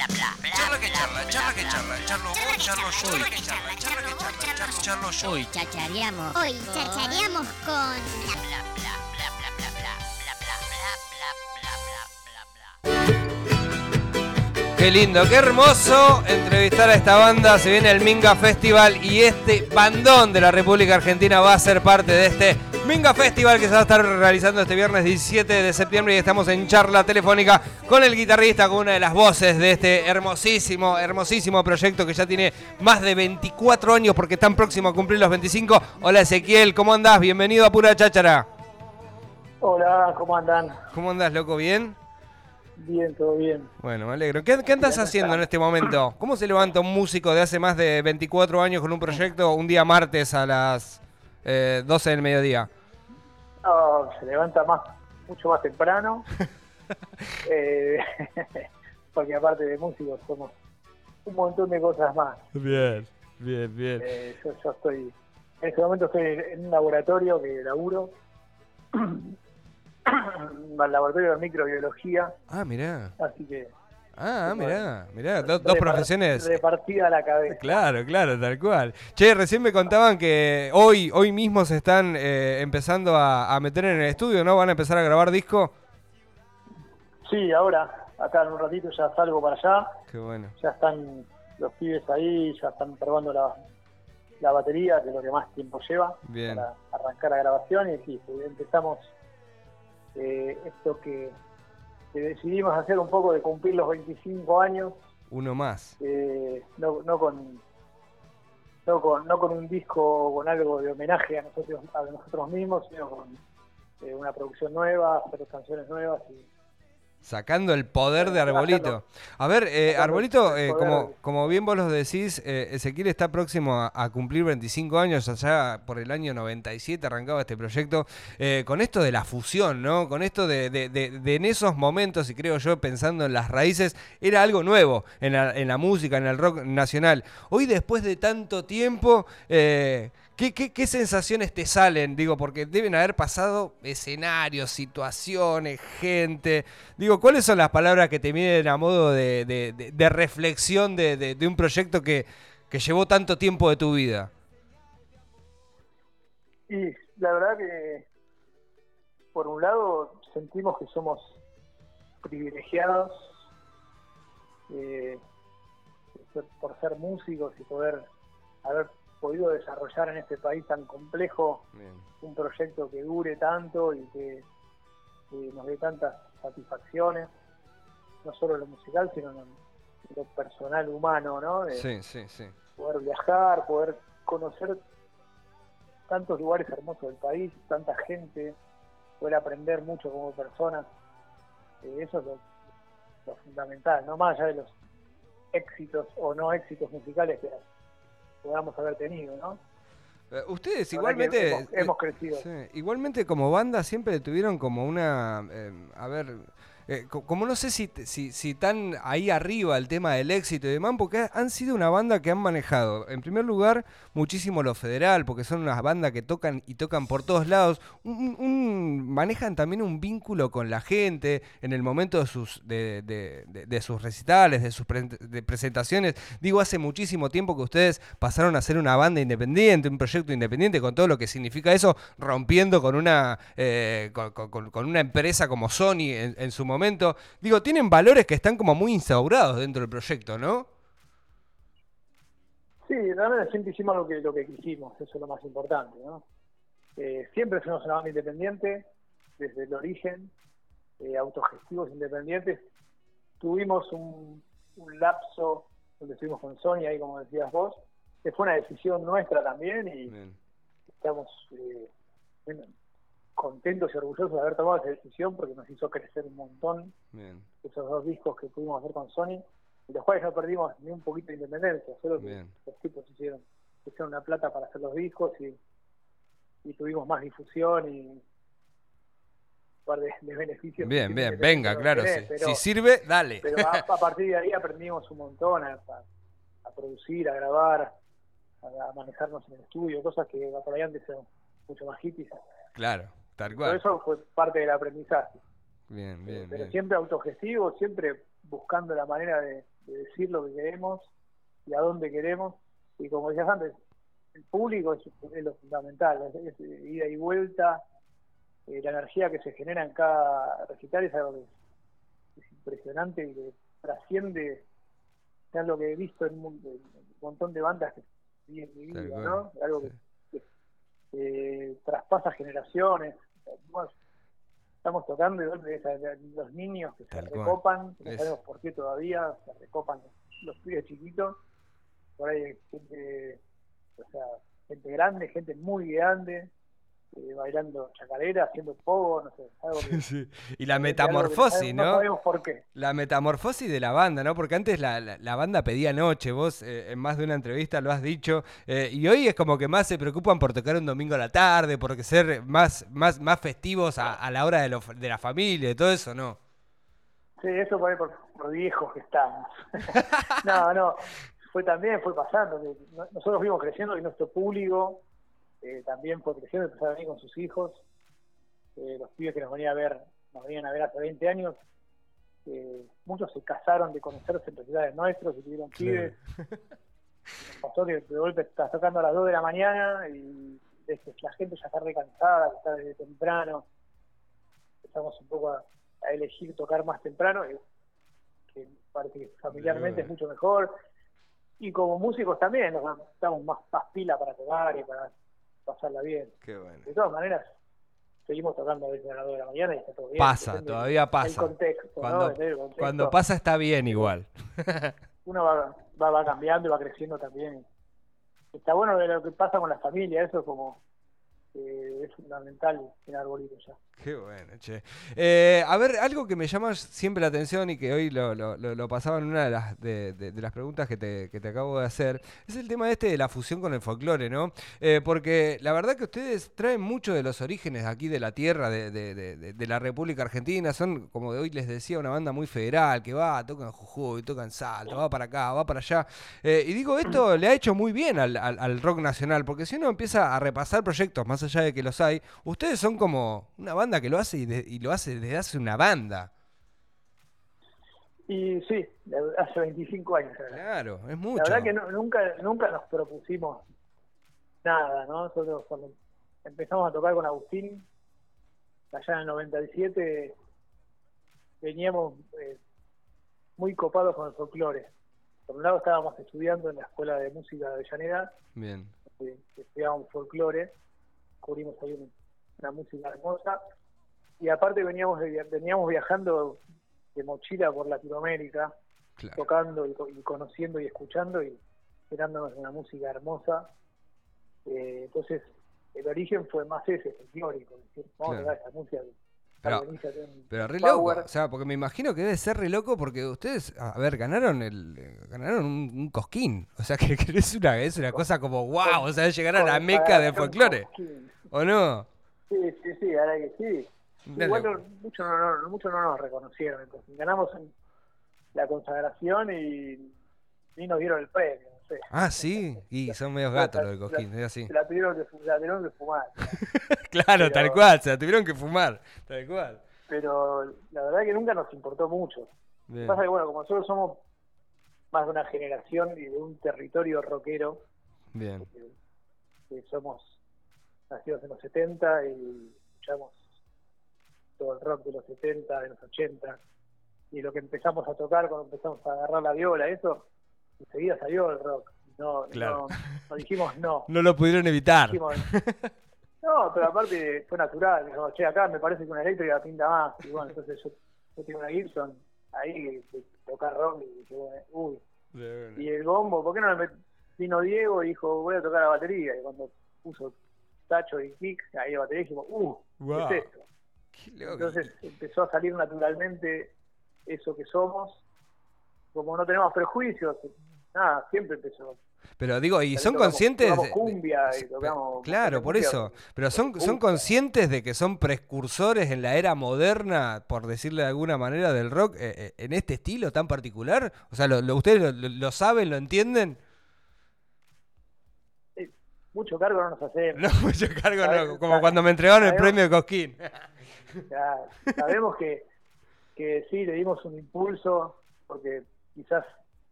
Charla que charla, charla que charla, charlo vos, charlo yo, charla que charla, charla que charla, charlo, yo. Hoy chachareamos. Hoy chachareamos con Qué lindo, qué hermoso entrevistar a esta banda. Se viene el Minga Festival y este bandón de la República Argentina va a ser parte de este Minga Festival que se va a estar realizando este viernes 17 de septiembre y estamos en charla telefónica con el guitarrista, con una de las voces de este hermosísimo, hermosísimo proyecto que ya tiene más de 24 años porque están próximo a cumplir los 25. Hola Ezequiel, ¿cómo andás? Bienvenido a Pura Cháchara. Hola, ¿cómo andan? ¿Cómo andás, loco? ¿Bien? Bien, todo bien. Bueno, me alegro. ¿Qué, qué andas haciendo en este momento? ¿Cómo se levanta un músico de hace más de 24 años con un proyecto un día martes a las eh, 12 del mediodía? Se levanta más, mucho más temprano. Eh, porque aparte de músicos somos un montón de cosas más. Bien, bien, bien. Eh, yo, yo estoy, en este momento estoy en un laboratorio que laburo, el laboratorio de microbiología, Ah, mirá. así que Ah, mirá, mirá. do- dos profesiones. repartida la cabeza. Claro, claro, tal cual. Che, recién me contaban que hoy, hoy mismo se están eh, empezando a, a meter en el estudio, ¿no? Van a empezar a grabar disco. Sí, ahora, acá en un ratito ya salgo para allá. Qué bueno. ya están los pibes ahí, ya están probando la, la batería, que es lo que más tiempo lleva Bien. para arrancar la grabación. Y sí, empezamos eh, esto que, que decidimos hacer un poco de cumplir los 25 años, Uno más. eh, no, no con no con no con un disco con algo de homenaje a nosotros a nosotros mismos, sino con eh, una producción nueva, hacer canciones nuevas y Sacando el poder de Arbolito. A ver, eh, Arbolito, eh, como, como bien vos lo decís, eh, Ezequiel está próximo a, a cumplir 25 años, allá por el año 97 arrancaba este proyecto, eh, con esto de la fusión, ¿no? Con esto de, de- de- de en esos momentos, y creo yo pensando en las raíces, era algo nuevo en la, en la música, en el rock nacional. Hoy, después de tanto tiempo, ¿qué, qué, qué sensaciones te salen? Digo, porque deben haber pasado escenarios, situaciones, gente. Digo, ¿cuáles son las palabras que te vienen a modo de, reflexión de, un proyecto que, llevó tanto tiempo de tu vida? Y la verdad que, por un lado, sentimos que somos privilegiados eh, por ser músicos y poder haber podido desarrollar en este país tan complejo un proyecto que dure tanto y que, que nos dé tantas satisfacciones, no solo en lo musical, sino en lo personal humano, ¿no? De- Sí, sí, sí. poder viajar, poder conocer tantos lugares hermosos del país, tanta gente, poder aprender mucho como personas. Eh, eso es lo, lo fundamental, no más allá de los éxitos o no éxitos musicales que podamos haber tenido, ¿no? Eh, Ustedes igualmente... hemos, hemos crecido. Sí, igualmente como banda siempre tuvieron como una, eh, a ver, eh, co- como no sé si, si, si ahí arriba el tema del éxito y demás, porque ha- han sido una banda que han manejado, en primer lugar, muchísimo lo federal, porque son unas bandas que tocan y tocan por todos lados, manejan también un vínculo con la gente en el momento de sus, de, de- sus recitales, de sus presentaciones. Digo, hace muchísimo tiempo que ustedes pasaron a ser una banda independiente, un proyecto independiente, con todo lo que significa eso, rompiendo con una, eh, con una empresa como Sony en, en su momento. Digo, tienen valores que están como muy instaurados dentro del proyecto, ¿no? Sí, realmente siempre hicimos lo que, lo que quisimos, eso es lo más importante, ¿no? Eh, siempre fuimos una banda independiente, desde el origen, eh, autogestivos independientes. Tuvimos un, un lapso donde estuvimos con Sony, ahí como decías vos, que fue una decisión nuestra también y Bien. estamos eh, contentos y orgullosos de haber tomado esa decisión porque nos hizo crecer un montón Bien, esos dos discos que pudimos hacer con Sony, los cuales no perdimos ni un poquito de independencia, solo que los tipos hicieron, hicieron una plata para hacer los discos y, y tuvimos más difusión y un par de, de beneficios. bien, bien, venga, claro, tener, sí. pero, si sirve, dale. pero a, a partir de ahí aprendimos un montón a, a- a producir, a grabar, a, a manejarnos en el estudio, cosas que por ahí antes eran mucho más hippies. Claro, tal eso fue parte del aprendizaje. Bien, bien, pero bien. siempre autogestivo, siempre buscando la manera de, de decir lo que queremos y a dónde queremos. Y como decías antes, el público es, es lo fundamental, es, es ida y vuelta, eh, la energía que se genera en cada recital es algo que es, es impresionante y que trasciende ya lo que he visto en un, en un montón de bandas que vi en mi vida, ¿no? Algo que, eh, traspasa generaciones. Bueno, estamos tocando de golpe ves a- a los niños que Tal se recopan, no sabemos por qué todavía, se recopan los, los pibes chiquitos, por ahí hay gente, o sea, gente grande, gente muy grande, eh, bailando chacarera, haciendo pogo, no sé, algo que, Sí. Y la metamorfosis, no ¿no? sabemos por qué. La metamorfosis de la banda, ¿no? Porque antes la, la- la banda pedía noche, vos eh, en más de una entrevista lo has dicho, eh, y hoy es como que más se preocupan por tocar un domingo a la tarde, por ser más, más, más festivos a, a la hora de, lo- de la familia y todo eso, ¿no? Sí, eso por, ahí por, por viejos que estamos. no, no, fue también, fue pasando. Nosotros fuimos creciendo y nuestro público eh, también fue creciendo, empezó a venir con sus hijos. Eh, los pibes que nos venían a ver, nos venían a ver hace 20 años, eh, muchos se casaron de conocerse en recitales nuestros y tuvieron pibes. Nos pasó que de golpe estás tocando a las 2 de la mañana y ves que la gente ya está recansada, está desde temprano. Empezamos un poco a, a elegir tocar más temprano, y que parece que familiarmente es mucho mejor. Y como músicos también, nos damos más, más pila para tocar y para pasarla bien. Qué bueno. De todas maneras, seguimos tocando a veces a las 2 de la mañana y está todo bien. Pasa, depende todavía pasa. contexto, ¿no? Cuando, contexto. cuando pasa está bien igual. uno va, va, va cambiando y va creciendo también. Está bueno de lo que pasa con la familia, eso es como eh, es fundamental en Arbolito ya. Qué bueno, che. Eh, a ver, algo que me llama siempre la atención y que hoy lo, lo- pasaba en una de las, de, las preguntas que te, que te acabo de hacer, es el tema este de la fusión con el folclore, ¿no? Eh, porque la verdad que ustedes traen mucho de los orígenes aquí de la tierra, de, la República Argentina, son, como de hoy les decía, una banda muy federal, que va, tocan Jujuy, tocan Salto, va para acá, va para allá. Eh, y digo, esto le ha hecho muy bien al, al- al rock nacional, porque si uno empieza a repasar proyectos, más allá de que los hay, ustedes son como una banda que lo hace y, de- y lo hace desde hace una banda. Y sí, hace 25 años. Claro, es mucho. La verdad que no- nunca nunca nos propusimos nada, ¿no? Nosotros cuando empezamos a tocar con Agustín, allá en el 97, veníamos eh, muy copados con el folclore. Por un lado estábamos estudiando en la Escuela de Música de Avellaneda, Bien. estudiábamos folclore, cubrimos ahí un- una música hermosa, y aparte veníamos de veníamos viajando de mochila por Latinoamérica, Claro. tocando y, y conociendo y escuchando y generándonos una música hermosa. Eh, entonces, el origen fue más ese, folclórico, es decir, vamos Claro. a esta música. que Pero- Pero re power. loco, o sea, porque me imagino que debe ser re loco porque ustedes, a ver, ganaron el eh, ganaron un, un cosquín, o sea, que, que es una es una cosa como wow, o sea, llegar a la meca del folclore. ¿o no? Sí, sí, sí, ahora que sí. Igual no- muchos no, muchos no nos reconocieron. Entonces, ganamos en la consagración y, y nos dieron el premio. No sé. Ah, sí, y son medios gatos los del cosquín, es así. Se la tuvieron que, fu- la tuvieron que fumar. Claro, pero- tal cual, se la tuvieron que fumar, tal cual. Pero la verdad que nunca nos importó mucho. Bien. Pasa que, bueno, como nosotros somos más de una generación y de un territorio rockero, Bien. que, que somos nacidos en los 70 y escuchamos todo el rock de los 70, de los 80, y lo que empezamos a tocar cuando empezamos a agarrar la viola, eso, enseguida salió el rock. No, Claro. no, no dijimos no. No lo pudieron evitar. Dijimos, no, pero aparte fue natural. Dijimos, che, acá me parece que una eléctrica pinta más. Y bueno, entonces yo, yo tengo una Gibson ahí que, que toca rock y dije, bueno, uy, y el bombo, ¿por qué no me vino Diego y dijo, voy a tocar la batería? Y cuando puso tacho y kick, ahí la batería, dijimos, uh, Wow. ¿qué es esto? Entonces empezó a salir naturalmente eso que somos. Como no tenemos prejuicios, nada, siempre empezó. Pero digo, y son tocamos- conscientes. tocamos cumbia y tocamos Claro, por eso. Pero son, son conscientes de que son precursores en la era moderna, por decirle de alguna manera, del rock eh, eh, en este estilo tan particular. O sea, ¿lo, lo- ¿ustedes lo, saben, lo entienden? Eh, mucho cargo no nos hacemos. No, mucho cargo, no, como cuando me entregaron el premio de Cosquín. Ya, sabemos que, que sí, le dimos un impulso, porque quizás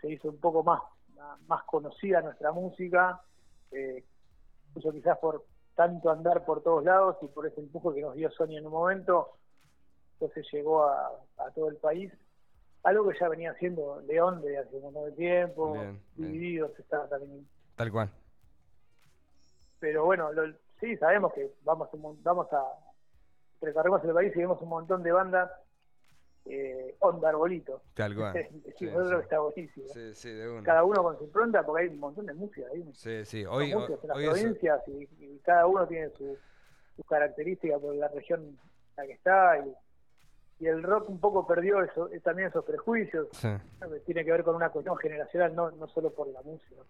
se hizo un poco más, más conocida nuestra música, eh, incluso quizás por tanto andar por todos lados y por ese empuje que nos dio Sony en un momento, entonces llegó a, a todo el país. Algo que ya venía haciendo León desde hace un montón de tiempo, Bien, bien. Divididos está también. Tal cual. Pero bueno, lo- sí, sabemos que vamos, vamos a recorremos el país y vemos un montón de bandas eh, onda arbolito. Tal cual. Sí, Sí, nosotros sí. que está buenísimo. Sí, sí, de una. Cada uno con su impronta, porque hay un montón de música ahí. Sí, sí. Hoy, hoy, en las hoy eso- provincias y, y cada uno tiene su, sus características por la región en la que está y, y el rock un poco perdió eso, también esos prejuicios sí. ¿no? que tiene que ver con una cuestión generacional no, no solo por la música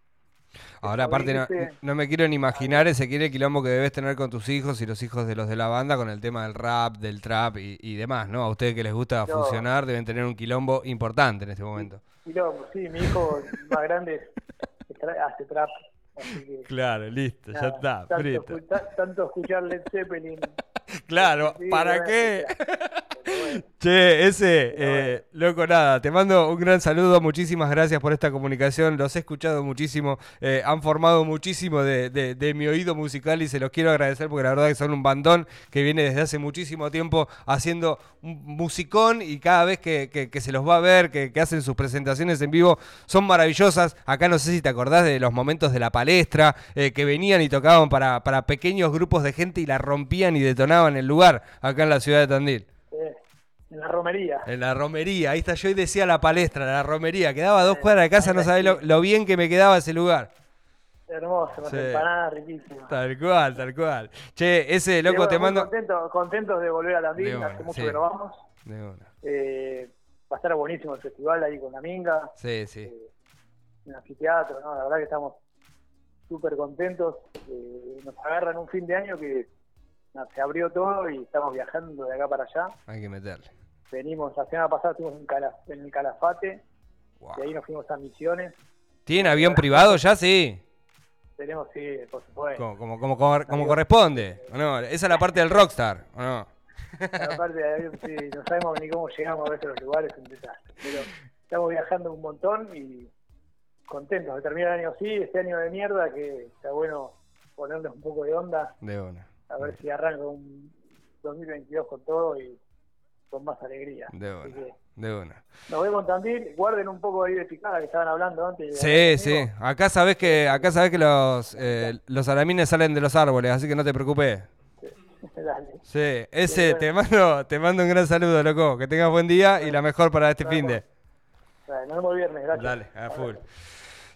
Ahora, aparte, no, me quiero ni imaginar ese quiere quilombo que debes tener con tus hijos y los hijos de los de la banda con el tema del rap, del trap y, y demás, ¿no? A ustedes que les gusta No. fusionar deben tener un quilombo importante en este momento. luego sí mi hijo más grande hace trap así que Claro, listo, nada, tanto, escu- ta- tanto escuchar Led Zeppelin Claro, sí, ¿para qué? bueno. Che, ese, eh, loco, nada, te mando un gran saludo, muchísimas gracias por esta comunicación, los he escuchado muchísimo, eh, han formado muchísimo de, de- de mi oído musical y se los quiero agradecer porque la verdad que son un bandón que viene desde hace muchísimo tiempo haciendo un musicón y cada vez que, que- que se los va a ver, que, que hacen sus presentaciones en vivo, son maravillosas. Acá no sé si te acordás de los momentos de la palestra, eh, que venían y tocaban para, para pequeños grupos de gente y la rompían y detonaban el lugar acá en la ciudad de Tandil. En la romería En la romería, ahí está, yo hoy decía la palestra, la romería, quedaba a dos cuadras de casa, no sabés lo, lo bien que me quedaba ese lugar. hermoso las Sí. empanadas riquísimas Tal cual, tal cual. Che, ese loco bueno, te mando. contentos, contentos de volver a Tandil una, hace mucho sí. que no vamos De una. Eh, va a estar buenísimo el festival ahí con la Minga, Sí, sí. eh, en el anfiteatro, ¿no? La verdad que estamos súper contentos. eh, nos agarran un fin de año que no, se abrió todo y estamos viajando de acá para allá. Hay que meterle. Venimos, la semana pasada estuvimos en, en el Calafate, Wow. de ahí nos fuimos a Misiones. ¿Tiene avión privado ya? Sí. Tenemos, sí, por supuesto. Como, como, como, cor- como corresponde. ¿o no? Esa es la parte del rockstar, ¿o no? Aparte de avión, sí, no sabemos ni cómo llegamos a veces a los lugares, es un desastre. Pero estamos viajando un montón y contentos de terminar el año así, este año de mierda, que está bueno ponerles un poco de onda, De una. a ver si arranca un 2022 con todo y con más alegría. De una. que De una. nos vemos Tandil, guarden un poco ahí de picada que estaban hablando antes. Sí, sí. Acá sabés que, acá sabés que los, eh, los alamines salen de los árboles, así que no te preocupes. Dale. Sí, ese, te mando, te mando un gran saludo, loco. Que tengas buen día y la mejor para este fin de. Dale, nos vemos viernes, gracias. Dale, a full.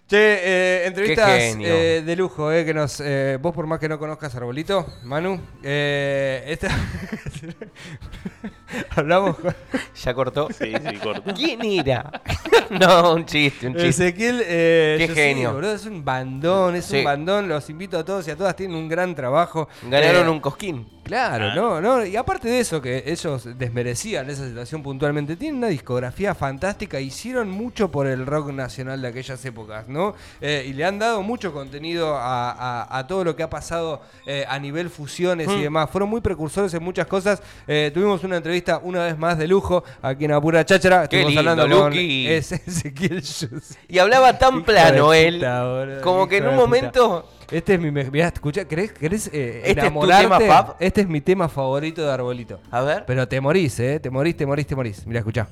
Che, eh, entrevistas eh, de lujo, eh, que nos, eh, vos por más que no conozcas Arbolito, Manu, eh, esta- hablamos con ¿Ya cortó? Sí, sí, corto. ¿Quién era? no, un chiste, un chiste. Ezequiel. eh, Qué genio. boludo, es un bandón, es Sí. un bandón. Los invito a todos y a todas, tienen un gran trabajo. Ganaron Eh, un cosquín. Claro, no, no, y aparte de eso, que ellos desmerecían esa situación puntualmente, tienen una discografía fantástica, hicieron mucho por el rock nacional de aquellas épocas, ¿no? Eh, y le han dado mucho contenido a, a- a todo lo que ha pasado a nivel fusiones y demás. Fueron muy precursores en muchas cosas. Eh, tuvimos una entrevista una vez más de lujo aquí en Apura Cháchara. Qué Estuvimos lindo, hablando con Ezequiel. Y hablaba tan plano él. como que en un momento. Este es mi. Mirá, escucha, ¿querés, querés eh, ¿Este es tu tema? Este es mi tema favorito de Arbolito. A ver. Pero te morís, ¿eh? Te morís, te morís, te morís. Mira, escuchá.